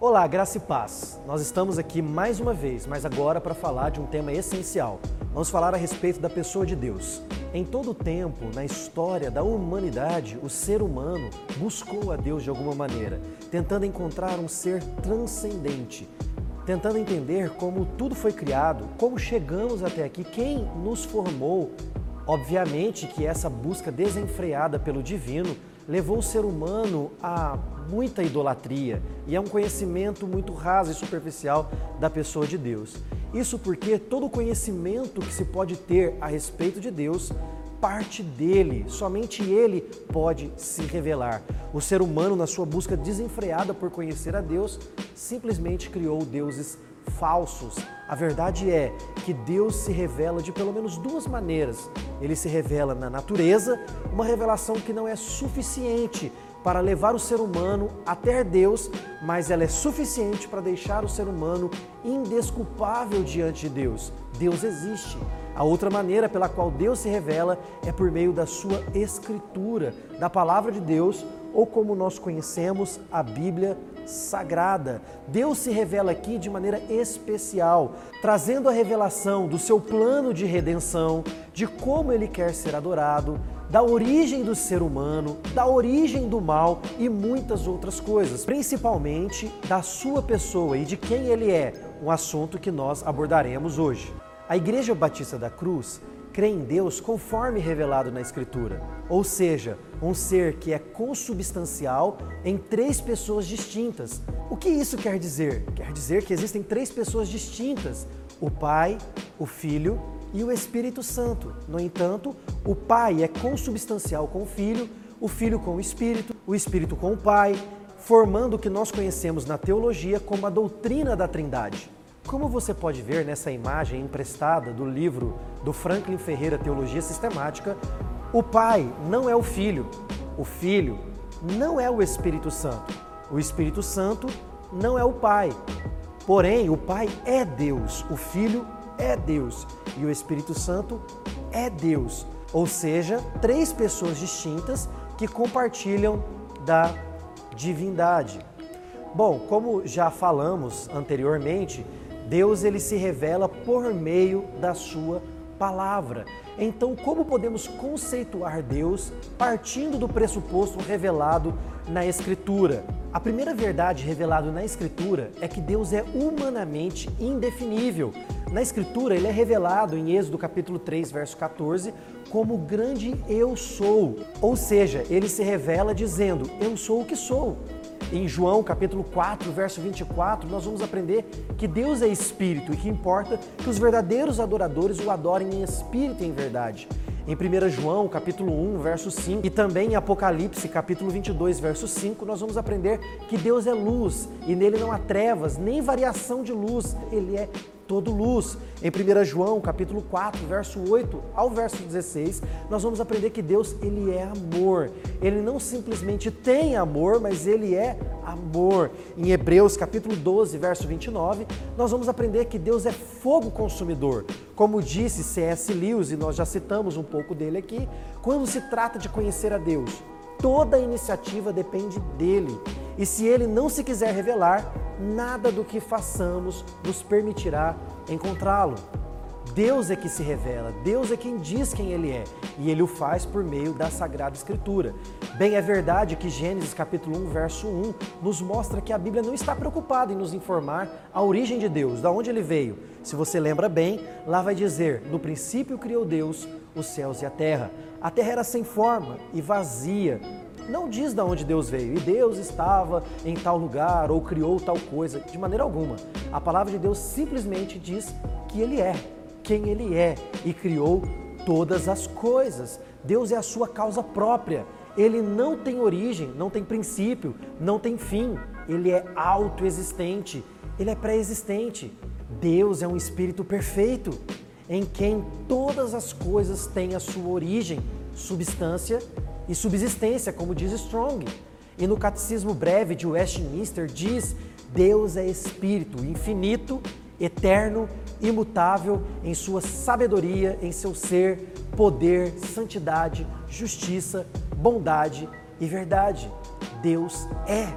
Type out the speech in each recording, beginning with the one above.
Olá, graça e paz. Nós estamos aqui mais uma vez, mas agora para falar de um tema essencial. Vamos falar a respeito da pessoa de Deus. Em todo o tempo, na história da humanidade, o ser humano buscou a Deus de alguma maneira, tentando encontrar um ser transcendente, tentando entender como tudo foi criado, como chegamos até aqui, quem nos formou. Obviamente que essa busca desenfreada pelo divino levou o ser humano a muita idolatria e a um conhecimento muito raso e superficial da pessoa de Deus. Isso porque todo conhecimento que se pode ter a respeito de Deus parte dele, somente ele pode se revelar. O ser humano, na sua busca desenfreada por conhecer a Deus, simplesmente criou deuses falsos. A verdade é que Deus se revela de pelo menos duas maneiras. Ele se revela na natureza, uma revelação que não é suficiente para levar o ser humano até Deus, mas ela é suficiente para deixar o ser humano indesculpável diante de Deus. Deus existe. A outra maneira pela qual Deus se revela é por meio da sua escritura, da palavra de Deus, ou como nós conhecemos, a Bíblia sagrada. Deus se revela aqui de maneira especial, trazendo a revelação do seu plano de redenção, de como ele quer ser adorado, da origem do ser humano, da origem do mal e muitas outras coisas, principalmente da sua pessoa e de quem ele é, um assunto que nós abordaremos hoje. A Igreja Batista da Cruz crê em Deus conforme revelado na Escritura, ou seja, um ser que é consubstancial em três pessoas distintas. O que isso quer dizer? Quer dizer que existem três pessoas distintas: o Pai, o Filho e o Espírito Santo. No entanto, o Pai é consubstancial com o Filho, o Filho com o Espírito, o Espírito com o Pai, formando o que nós conhecemos na teologia como a doutrina da Trindade. Como você pode ver nessa imagem emprestada do livro do Franklin Ferreira Teologia Sistemática, o Pai não é o Filho, o Filho não é o Espírito Santo, o Espírito Santo não é o Pai. Porém, o Pai é Deus, o Filho é Deus e o Espírito Santo é Deus. Ou seja, três pessoas distintas que compartilham da divindade. Bom, como já falamos anteriormente, Deus ele se revela por meio da sua palavra. Então, como podemos conceituar Deus partindo do pressuposto revelado na Escritura? A primeira verdade revelada na Escritura é que Deus é humanamente indefinível. Na Escritura, ele é revelado em Êxodo capítulo 3, verso 14, como o grande eu sou. Ou seja, ele se revela dizendo: Eu sou o que sou. Em João capítulo 4, verso 24, nós vamos aprender que Deus é espírito e que importa que os verdadeiros adoradores o adorem em espírito e em verdade. Em 1 João, capítulo 1, verso 5, e também em Apocalipse, capítulo 22, verso 5, nós vamos aprender que Deus é luz e nele não há trevas, nem variação de luz. Ele é todo luz. Em 1 João, capítulo 4, verso 8 ao verso 16, nós vamos aprender que Deus, ele é amor. Ele não simplesmente tem amor, mas ele é amor. Em Hebreus, capítulo 12, verso 29, nós vamos aprender que Deus é fogo consumidor. Como disse C.S. Lewis, e nós já citamos um pouco dele aqui, quando se trata de conhecer a Deus, toda iniciativa depende dele. E se ele não se quiser revelar, nada do que façamos nos permitirá encontrá-lo. Deus é que se revela, Deus é quem diz quem Ele é e Ele o faz por meio da Sagrada Escritura. Bem, é verdade que Gênesis capítulo 1, verso 1 nos mostra que a Bíblia não está preocupada em nos informar a origem de Deus, da onde Ele veio. Se você lembra bem, lá vai dizer: No princípio criou Deus os céus e a terra. A terra era sem forma e vazia, não diz de onde Deus veio e Deus estava em tal lugar ou criou tal coisa, de maneira alguma. A palavra de Deus simplesmente diz que Ele é, quem Ele é e criou todas as coisas. Deus é a sua causa própria. Ele não tem origem, não tem princípio, não tem fim. Ele é autoexistente, ele é pré-existente. Deus é um espírito perfeito, em quem todas as coisas têm a sua origem, substância e subsistência, como diz Strong. E no Catecismo Breve de Westminster diz: Deus é espírito infinito, eterno, imutável em sua sabedoria, em seu ser, poder, santidade, justiça, bondade e verdade. Deus é.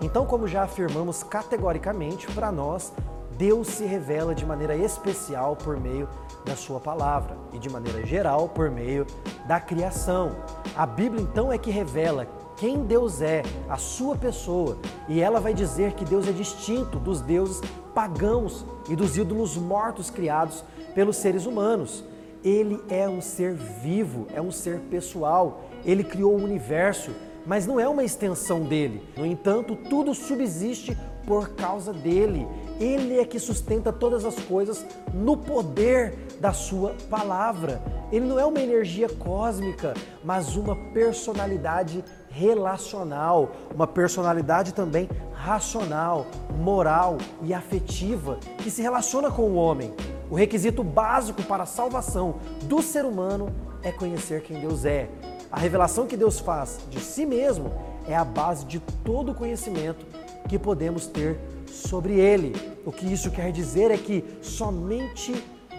Então, como já afirmamos categoricamente, para nós, Deus se revela de maneira especial por meio da Sua palavra e de maneira geral por meio da criação. A Bíblia então é que revela quem Deus é, a sua pessoa, e ela vai dizer que Deus é distinto dos deuses pagãos e dos ídolos mortos criados pelos seres humanos. Ele é um ser vivo, é um ser pessoal, ele criou o universo, mas não é uma extensão dele. No entanto, tudo subsiste por causa dele. Ele é que sustenta todas as coisas no poder da sua palavra. Ele não é uma energia cósmica, mas uma personalidade relacional, uma personalidade também racional, moral e afetiva que se relaciona com o homem. O requisito básico para a salvação do ser humano é conhecer quem Deus é. A revelação que Deus faz de si mesmo é a base de todo o conhecimento que podemos ter sobre Ele. O que isso quer dizer é que somente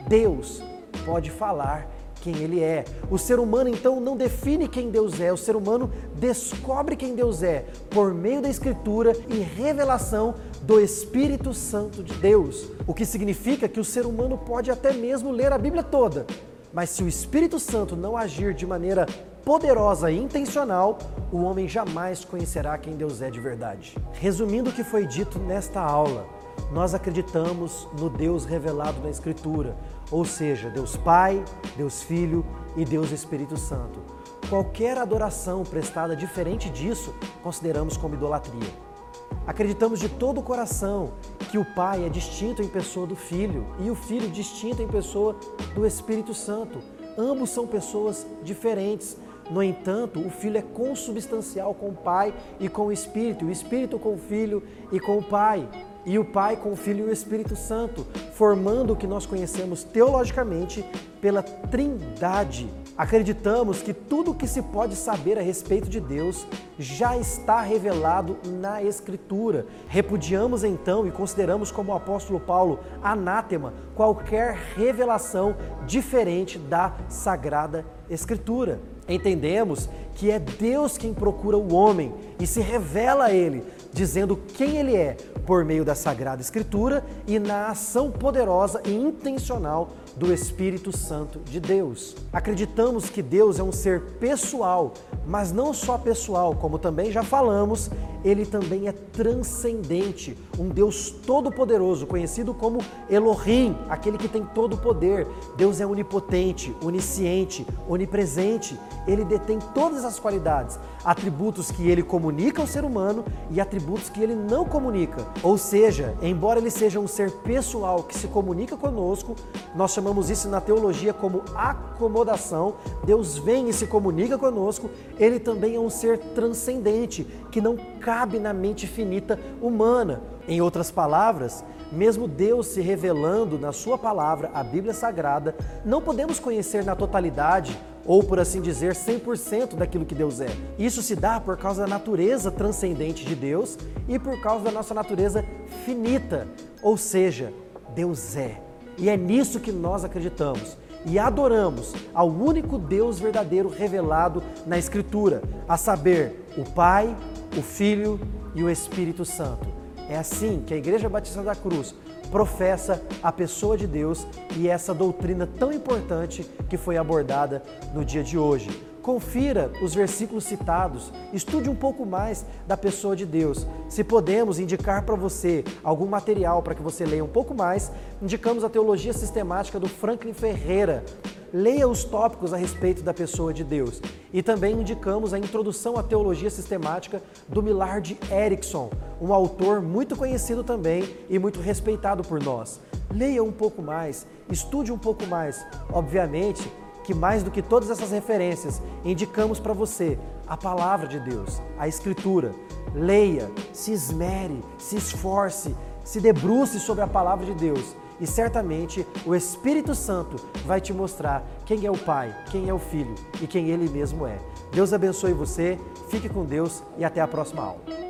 Deus pode falar quem Ele é. O ser humano então não define quem Deus é, o ser humano descobre quem Deus é por meio da Escritura e revelação do Espírito Santo de Deus. O que significa que o ser humano pode até mesmo ler a Bíblia toda, mas se o Espírito Santo não agir de maneira poderosa e intencional, o homem jamais conhecerá quem Deus é de verdade. Resumindo o que foi dito nesta aula, nós acreditamos no Deus revelado na Escritura, ou seja, Deus Pai, Deus Filho e Deus Espírito Santo. Qualquer adoração prestada diferente disso, consideramos como idolatria. Acreditamos de todo o coração que o Pai é distinto em pessoa do Filho e o Filho distinto em pessoa do Espírito Santo. Ambos são pessoas diferentes, no entanto, o Filho é consubstancial com o Pai e com o Espírito, o Espírito com o Filho e com o Pai, e o Pai com o Filho e o Espírito Santo, formando o que nós conhecemos teologicamente pela Trindade. Acreditamos que tudo o que se pode saber a respeito de Deus já está revelado na Escritura. Repudiamos então e consideramos como o apóstolo Paulo anátema qualquer revelação diferente da Sagrada Escritura. Entendemos que é Deus quem procura o homem e se revela a ele, dizendo quem ele é por meio da Sagrada Escritura e na ação poderosa e intencional do Espírito Santo de Deus. Acreditamos que Deus é um ser pessoal, mas não só pessoal, como também já falamos, ele também é transcendente, um Deus todo-poderoso, conhecido como Elohim, aquele que tem todo o poder. Deus é onipotente, onisciente, onipresente, ele detém todas as qualidades, atributos que ele comunica ao ser humano e atributos que ele não comunica. Ou seja, embora ele seja um ser pessoal que se comunica conosco, nós chamamos isso na teologia como acomodação. Deus vem e se comunica conosco, ele também é um ser transcendente, que não cabe na mente finita humana. Em outras palavras, mesmo Deus se revelando na Sua palavra, a Bíblia Sagrada, não podemos conhecer na totalidade ou, por assim dizer, 100% daquilo que Deus é. Isso se dá por causa da natureza transcendente de Deus e por causa da nossa natureza finita, ou seja, Deus é. E é nisso que nós acreditamos e adoramos ao único Deus verdadeiro revelado na Escritura, a saber, o Pai, o Filho e o Espírito Santo. É assim que a Igreja Batista da Cruz professa a pessoa de Deus e essa doutrina tão importante que foi abordada no dia de hoje. Confira os versículos citados, estude um pouco mais da pessoa de Deus. Se podemos indicar para você algum material para que você leia um pouco mais, indicamos a Teologia Sistemática do Franklin Ferreira. Leia os tópicos a respeito da pessoa de Deus. E também indicamos a Introdução à Teologia Sistemática do Millard Erickson, um autor muito conhecido também e muito respeitado por nós. Leia um pouco mais, estude um pouco mais. Obviamente, que mais do que todas essas referências, indicamos para você a palavra de Deus, a Escritura. Leia, se esmere, se esforce, se debruce sobre a palavra de Deus e certamente o Espírito Santo vai te mostrar quem é o Pai, quem é o Filho e quem Ele mesmo é. Deus abençoe você, fique com Deus e até a próxima aula.